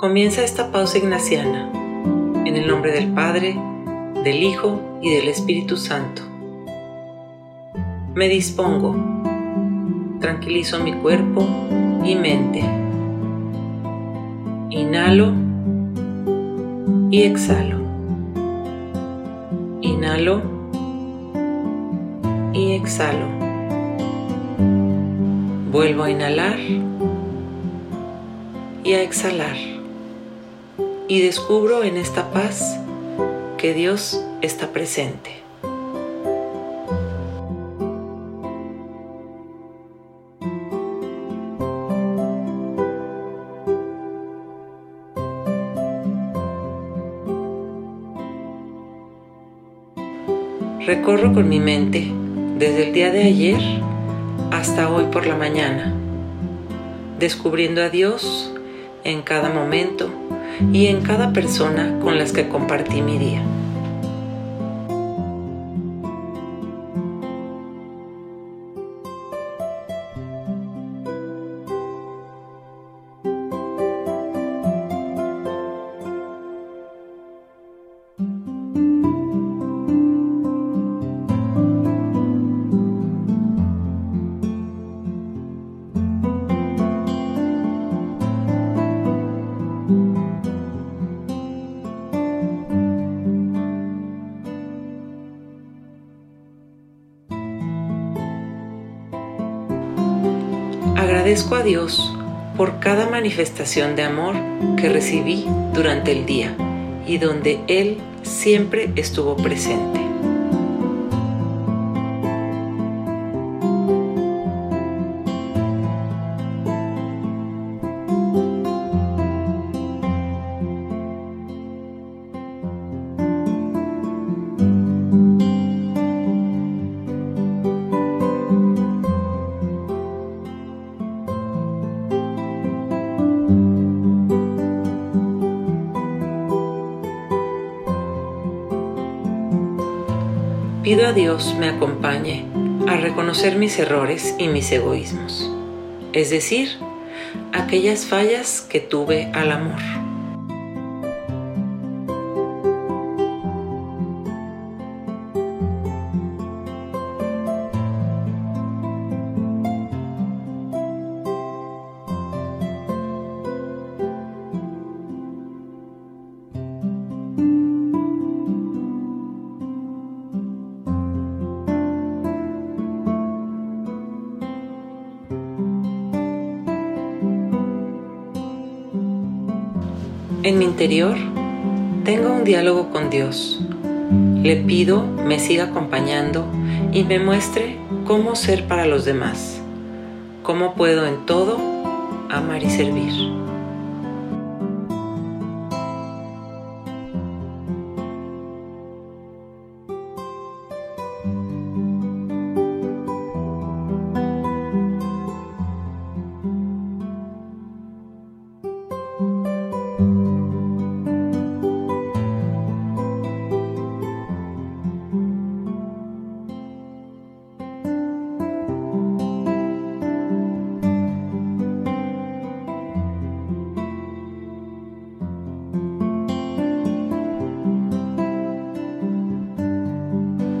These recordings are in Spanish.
Comienza esta pausa ignaciana en el nombre del Padre, del Hijo y del Espíritu Santo. Me dispongo, tranquilizo mi cuerpo y mente. Inhalo y exhalo. Inhalo y exhalo. Vuelvo a inhalar y a exhalar. Y descubro en esta paz que Dios está presente. Recorro con mi mente desde el día de ayer hasta hoy por la mañana, descubriendo a Dios en cada momento y en cada persona con las que compartí mi día. Agradezco a Dios por cada manifestación de amor que recibí durante el día y donde Él siempre estuvo presente. Pido a Dios me acompañe a reconocer mis errores y mis egoísmos, es decir, aquellas fallas que tuve al amor. En mi interior tengo un diálogo con Dios. Le pido me siga acompañando y me muestre cómo ser para los demás, cómo puedo en todo amar y servir.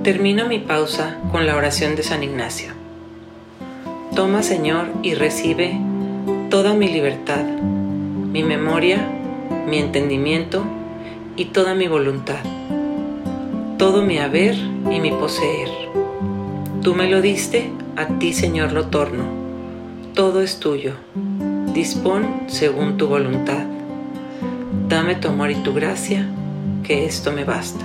Termino mi pausa con la oración de San Ignacio. Toma, Señor, y recibe toda mi libertad, mi memoria, mi entendimiento y toda mi voluntad, todo mi haber y mi poseer. Tú me lo diste, a ti, Señor, lo torno. Todo es tuyo. Dispón según tu voluntad. Dame tu amor y tu gracia, que esto me basta.